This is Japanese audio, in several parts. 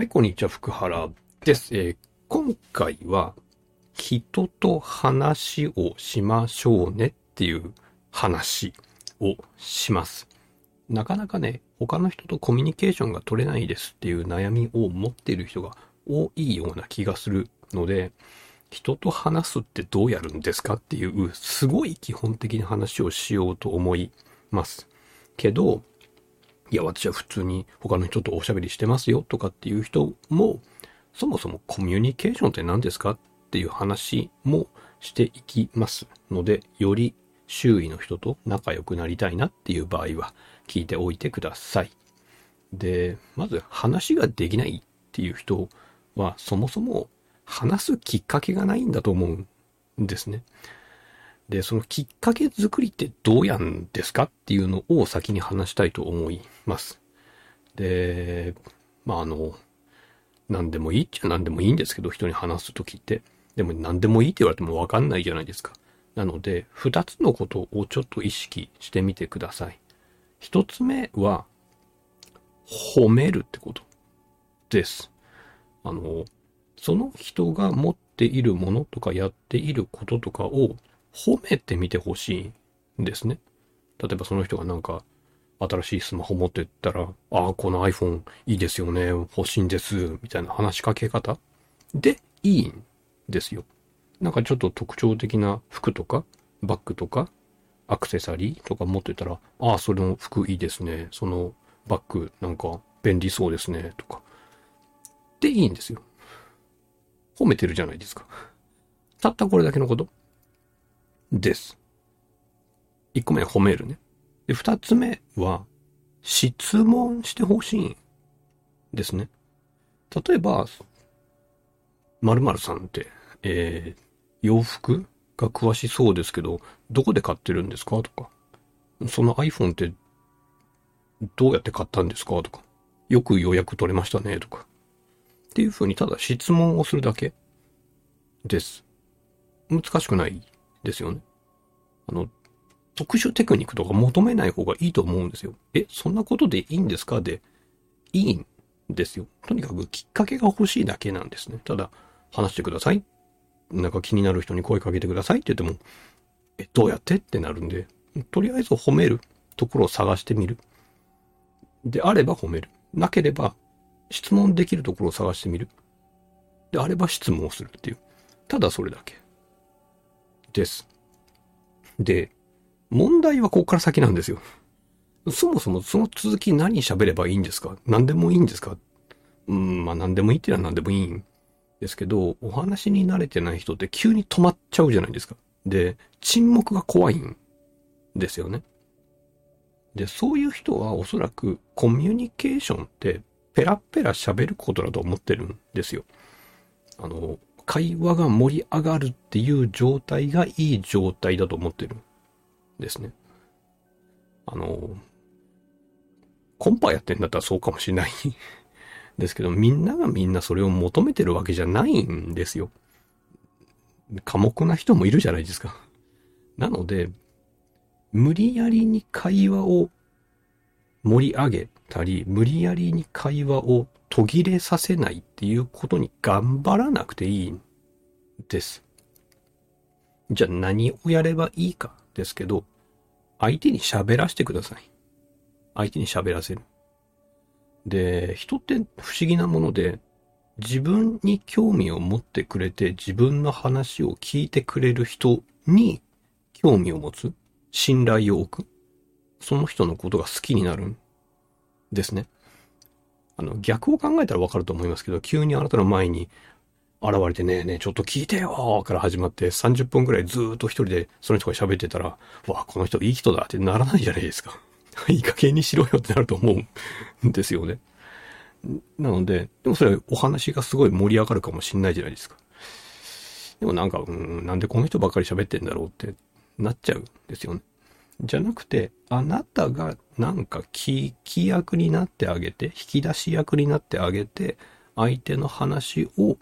はい、こんにちは、福原です。えー今回は、人と話をしましょうねっていう話をします。なかなかね、他の人とコミュニケーションが取れないですっていう悩みを持っている人が多いような気がするので、人と話すってどうやるんですかっていう、すごい基本的な話をしようと思います。けど、いや、私は普通に他の人とおしゃべりしてますよとかっていう人も、そもそもコミュニケーションって何ですかっていう話もしていきますので、より周囲の人と仲良くなりたいなっていう場合は聞いておいてください。で、まず話ができないっていう人はそもそも話すきっかけがないんだと思うんですね。で、そのきっかけ作りってどうやんですかっていうのを先に話したいと思います。で、まあ、あの、何でもいいっちゃ何でもいいんですけど、人に話すときって。でも何でもいいって言われてもわかんないじゃないですか。なので、二つのことをちょっと意識してみてください。一つ目は、褒めるってことです。あの、その人が持っているものとかやっていることとかを褒めてみてほしいんですね。例えばその人がなんか新しいスマホ持ってったら、ああ、この iPhone いいですよね、欲しいんです、みたいな話しかけ方でいいんですよ。なんかちょっと特徴的な服とか、バッグとか、アクセサリーとか持ってたら、ああ、それの服いいですね、そのバッグなんか便利そうですね、とか。でいいんですよ。褒めてるじゃないですか。たったこれだけのことです。一個目褒めるね。で、二つ目は、質問してほしいですね。例えば、〇〇さんって、えー、洋服が詳しそうですけど、どこで買ってるんですか？とか、その iPhone って、どうやって買ったんですか？とか、よく予約取れましたねとか、っていうふうにただ質問をするだけです。難しくないですよね。あの、特殊テクニックとか求めない方がいいと思うんですよ。え、そんなことでいいんですか？で、いいんですよ。とにかくきっかけが欲しいだけなんですね。ただ、話してください。なんか気になる人に声かけてくださいって言っても、え、どうやって？ってなるんで、とりあえず褒めるところを探してみる。であれば褒める。なければ、質問できるところを探してみる。であれば質問をするっていう。ただそれだけ。です。で、問題はここから先なんですよ。そもそもその続き何喋ればいいんですか？何でもいいんですか？うん、まあ何でもいいっていうのは何でもいいんですけど、お話に慣れてない人って急に止まっちゃうじゃないですか。で、沈黙が怖いんですよね。で、そういう人はおそらくコミュニケーションってペラペラ喋ることだと思ってるんですよ。あの、会話が盛り上がるっていう状態がいい状態だと思ってるんですね。あの、コンパやってんだったらそうかもしれないですけど、みんながみんなそれを求めてるわけじゃないんですよ。寡黙な人もいるじゃないですか。なので、無理やりに会話を盛り上げたり、無理やりに会話を途切れさせないっていうことに頑張らなくていいんです。じゃあ何をやればいいかですけど、相手に喋らせてください。相手に喋らせる。で、人って不思議なもので、自分に興味を持ってくれて自分の話を聞いてくれる人に興味を持つ。信頼を置く。その人のことが好きになるんですね。あの、逆を考えたらわかると思いますけど、急にあなたの前に現れてねね、ちょっと聞いてよから始まって30分くらいずっと一人でその人が喋ってたら、わあ、この人いい人だってならないじゃないですか。いい加減にしろよってなると思うんですよね。なので、でもそれはお話がすごい盛り上がるかもしんないじゃないですか。でもなんか、うん、なんでこの人ばっかり喋ってんだろうってなっちゃうんですよね。じゃなくて、あなたがなんか聞き役になってあげて、引き出し役になってあげて、相手の話を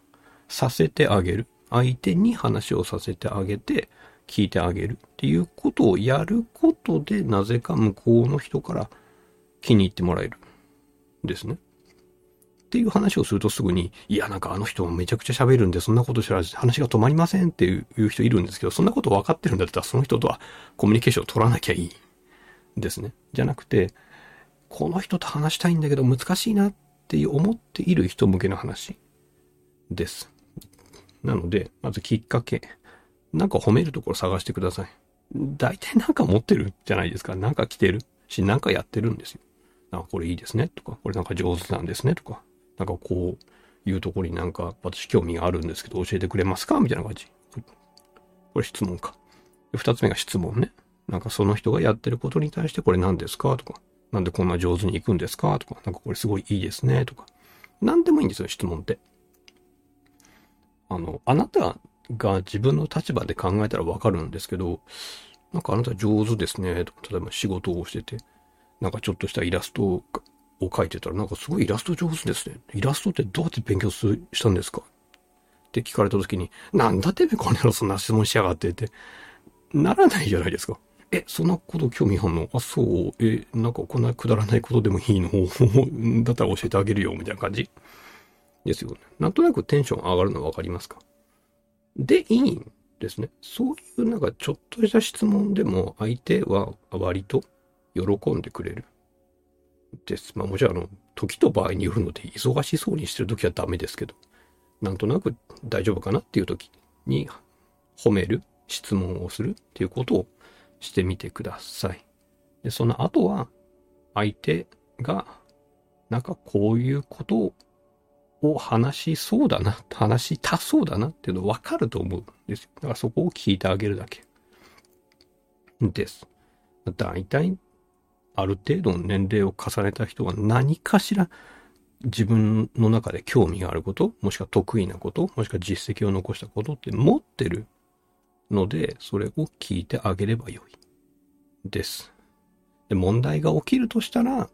させてあげる。相手に話をさせてあげて、聞いてあげるっていうことをやることで、なぜか向こうの人から気に入ってもらえる。ですね。っていう話をするとすぐに、いや、なんかあの人はめちゃくちゃ喋るんで、そんなこと知ら話が止まりませんっていう人いるんですけど、そんなこと分かってるんだったら、その人とはコミュニケーションを取らなきゃいい。ですね。じゃなくて、この人と話したいんだけど難しいなって思っている人向けの話です。なので、まずきっかけ。なんか褒めるところ探してください。大体なんか持ってるじゃないですか。なんか来てるし、なんかやってるんですよ。なんかこれいいですねとか、これなんか上手なんですねとか、なんかこういうところになんか私興味があるんですけど教えてくれますかみたいな感じ。これ質問か。二つ目が質問ね。なんかその人がやってることに対してこれ何ですかとか、なんでこんな上手に行くんですかとか、なんかこれすごいいいですねとか。何でもいいんですよ、質問って。あの、あなたが自分の立場で考えたらわかるんですけど、なんかあなた上手ですねとか、例えば仕事をしてて、なんかちょっとしたイラストをを描いてたら、なんかすごいイラスト上手ですね。イラストってどうやって勉強したんですか？って聞かれた時に、なんだてめえこの野郎そんな質問しやがってって、ならないじゃないですか。え、そんなこと興味あんの？あ、そう。え、なんかこんなくだらないことでもいいの？だったら教えてあげるよ、みたいな感じですよね。なんとなくテンション上がるのわかりますか？で、いいんですね。そういうなんかちょっとした質問でも相手は割と喜んでくれる。です。まあもちろんあの、時と場合によるので忙しそうにしてる時はダメですけど、なんとなく大丈夫かなっていう時に褒める、質問をするっていうことをしてみてください。で、その後は、相手が、なんかこういうことを話しそうだな、話したそうだなっていうの分かると思うんですよ。だからそこを聞いてあげるだけ。です。大体、ある程度の年齢を重ねた人は何かしら自分の中で興味があること、もしくは得意なこと、もしくは実績を残したことって持ってるので、それを聞いてあげればよい。です。で、問題が起きるとしたら、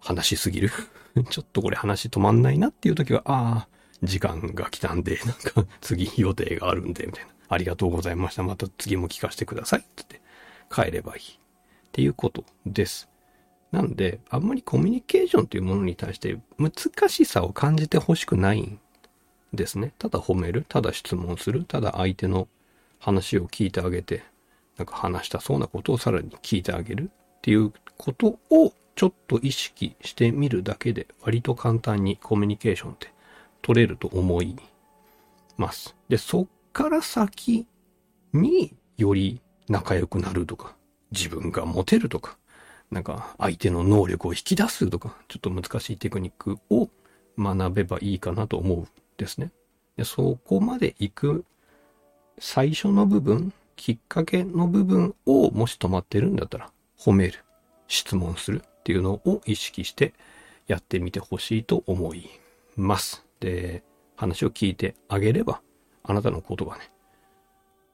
話しすぎる。ちょっとこれ話止まんないなっていう時は、ああ、時間が来たんで、なんか次予定があるんで、みたいな。ありがとうございました。また次も聞かせてください。って帰ればいい。っていうことです。なんで、あんまりコミュニケーションというものに対して難しさを感じてほしくないんですね。ただ褒める、ただ質問する、ただ相手の話を聞いてあげて、なんか話したそうなことをさらに聞いてあげるっていうことをちょっと意識してみるだけで割と簡単にコミュニケーションって取れると思います。で、そっから先により仲良くなるとか、自分がモテるとか、なんか相手の能力を引き出すとか、ちょっと難しいテクニックを学べばいいかなと思うんですね。でそこまで行く最初の部分、きっかけの部分をもし止まってるんだったら褒める、質問するっていうのを意識してやってみてほしいと思います。で、話を聞いてあげればあなたのことがね、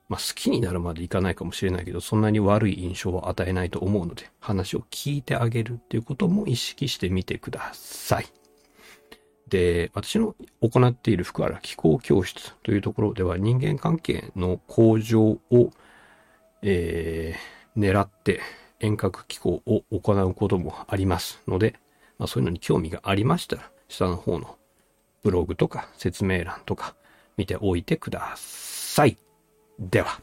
まあ、好きになるまでいかないかもしれないけど、そんなに悪い印象は与えないと思うので、話を聞いてあげるっていうことも意識してみてください。で、私の行っている福原気候教室というところでは人間関係の向上を、えー、狙って遠隔気候を行うこともありますので、まあ、そういうのに興味がありましたら、下の方のブログとか説明欄とか見ておいてください。では。